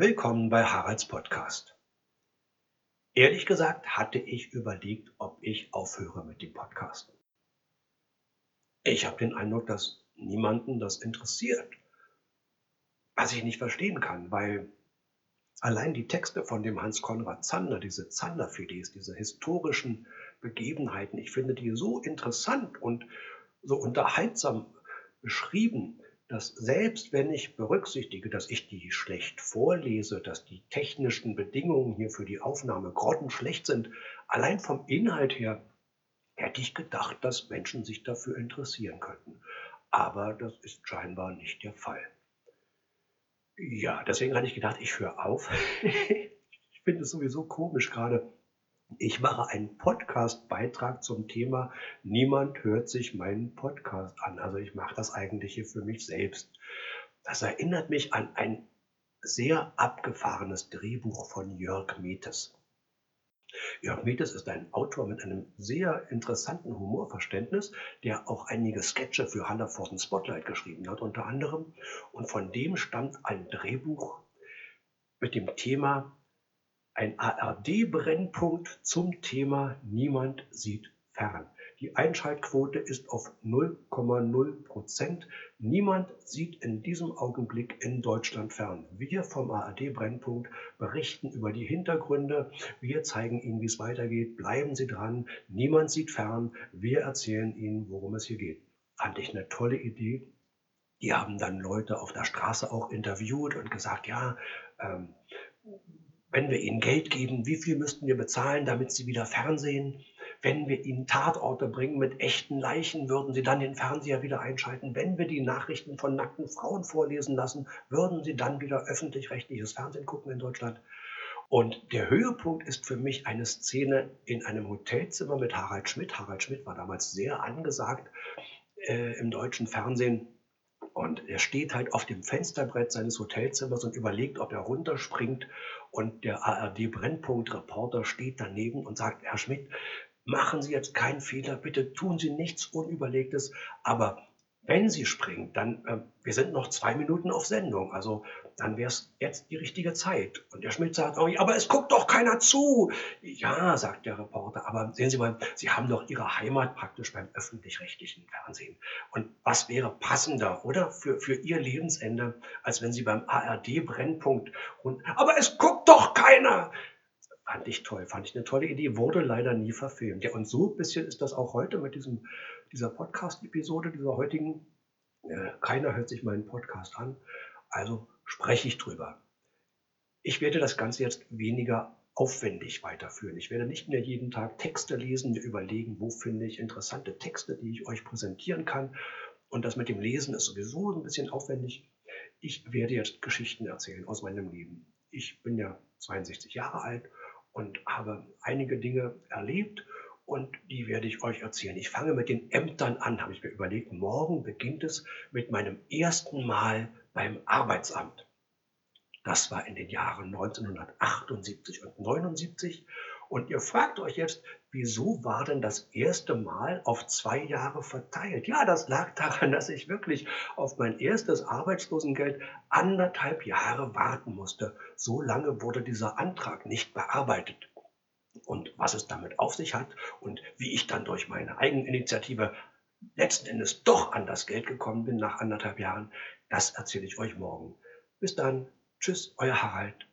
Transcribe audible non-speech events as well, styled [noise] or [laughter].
Willkommen bei Haralds Podcast. Ehrlich gesagt hatte ich überlegt, ob ich aufhöre mit dem Podcast. Ich habe den Eindruck, dass niemanden das interessiert. Was ich nicht verstehen kann, weil allein die Texte von dem Hans-Konrad Zander, diese Zander-Filets, diese historischen Begebenheiten, ich finde die so interessant und so unterhaltsam beschrieben, dass selbst wenn ich berücksichtige, dass ich die schlecht vorlese, dass die technischen Bedingungen hier für die Aufnahme grottenschlecht sind, allein vom Inhalt her hätte ich gedacht, dass Menschen sich dafür interessieren könnten. Aber das ist scheinbar nicht der Fall. Ja, deswegen hatte ich gedacht, ich höre auf. [laughs] ich finde es sowieso komisch gerade. Ich mache einen Podcast-Beitrag zum Thema Niemand hört sich meinen Podcast an. Also ich mache das eigentlich hier für mich selbst. Das erinnert mich an ein sehr abgefahrenes Drehbuch von Jörg Metes. Jörg Metes ist ein Autor mit einem sehr interessanten Humorverständnis, der auch einige Sketche für Hallervorden Spotlight geschrieben hat, unter anderem. Und von dem stammt ein Drehbuch mit dem Thema ein ARD-Brennpunkt zum Thema Niemand sieht fern. Die Einschaltquote ist auf 0,0 Prozent. Niemand sieht in diesem Augenblick in Deutschland fern. Wir vom ARD-Brennpunkt berichten über die Hintergründe. Wir zeigen Ihnen, wie es weitergeht. Bleiben Sie dran. Niemand sieht fern. Wir erzählen Ihnen, worum es hier geht. Fand ich eine tolle Idee. Die haben dann Leute auf der Straße auch interviewt und gesagt, ja, ähm, wenn wir ihnen Geld geben, wie viel müssten wir bezahlen, damit sie wieder Fernsehen? Wenn wir ihnen Tatorte bringen mit echten Leichen, würden sie dann den Fernseher wieder einschalten. Wenn wir die Nachrichten von nackten Frauen vorlesen lassen, würden sie dann wieder öffentlich-rechtliches Fernsehen gucken in Deutschland. Und der Höhepunkt ist für mich eine Szene in einem Hotelzimmer mit Harald Schmidt. Harald Schmidt war damals sehr angesagt äh, im deutschen Fernsehen. Und er steht halt auf dem Fensterbrett seines Hotelzimmers und überlegt, ob er runterspringt. Und der ARD-Brennpunkt-Reporter steht daneben und sagt, Herr Schmidt, machen Sie jetzt keinen Fehler, bitte tun Sie nichts Unüberlegtes, aber wenn Sie springen, dann, äh, wir sind noch zwei Minuten auf Sendung, also dann wäre es jetzt die richtige Zeit. Und der Schmidt sagt, oh, aber es guckt doch keiner zu. Ja, sagt der Reporter, aber sehen Sie mal, Sie haben doch Ihre Heimat praktisch beim öffentlich-rechtlichen Fernsehen. Und was wäre passender, oder, für, für Ihr Lebensende, als wenn Sie beim ARD-Brennpunkt und, aber es guckt doch keiner. Fand ich toll, fand ich eine tolle Idee, wurde leider nie verfilmt. Ja, und so ein bisschen ist das auch heute mit diesem, dieser Podcast-Episode, dieser heutigen. Äh, keiner hört sich meinen Podcast an, also spreche ich drüber. Ich werde das Ganze jetzt weniger aufwendig weiterführen. Ich werde nicht mehr jeden Tag Texte lesen, mir überlegen, wo finde ich interessante Texte, die ich euch präsentieren kann. Und das mit dem Lesen ist sowieso ein bisschen aufwendig. Ich werde jetzt Geschichten erzählen aus meinem Leben. Ich bin ja 62 Jahre alt und habe einige Dinge erlebt und die werde ich euch erzählen. Ich fange mit den Ämtern an, habe ich mir überlegt. Morgen beginnt es mit meinem ersten Mal beim Arbeitsamt. Das war in den Jahren 1978 und 79 und ihr fragt euch jetzt, wieso war denn das erste Mal auf zwei Jahre verteilt? Ja, das lag daran, dass ich wirklich auf mein erstes Arbeitslosengeld anderthalb Jahre warten musste. So lange wurde dieser Antrag nicht bearbeitet. Und was es damit auf sich hat und wie ich dann durch meine Eigeninitiative letzten Endes doch an das Geld gekommen bin nach anderthalb Jahren, das erzähle ich euch morgen. Bis dann. Tschüss, euer Harald.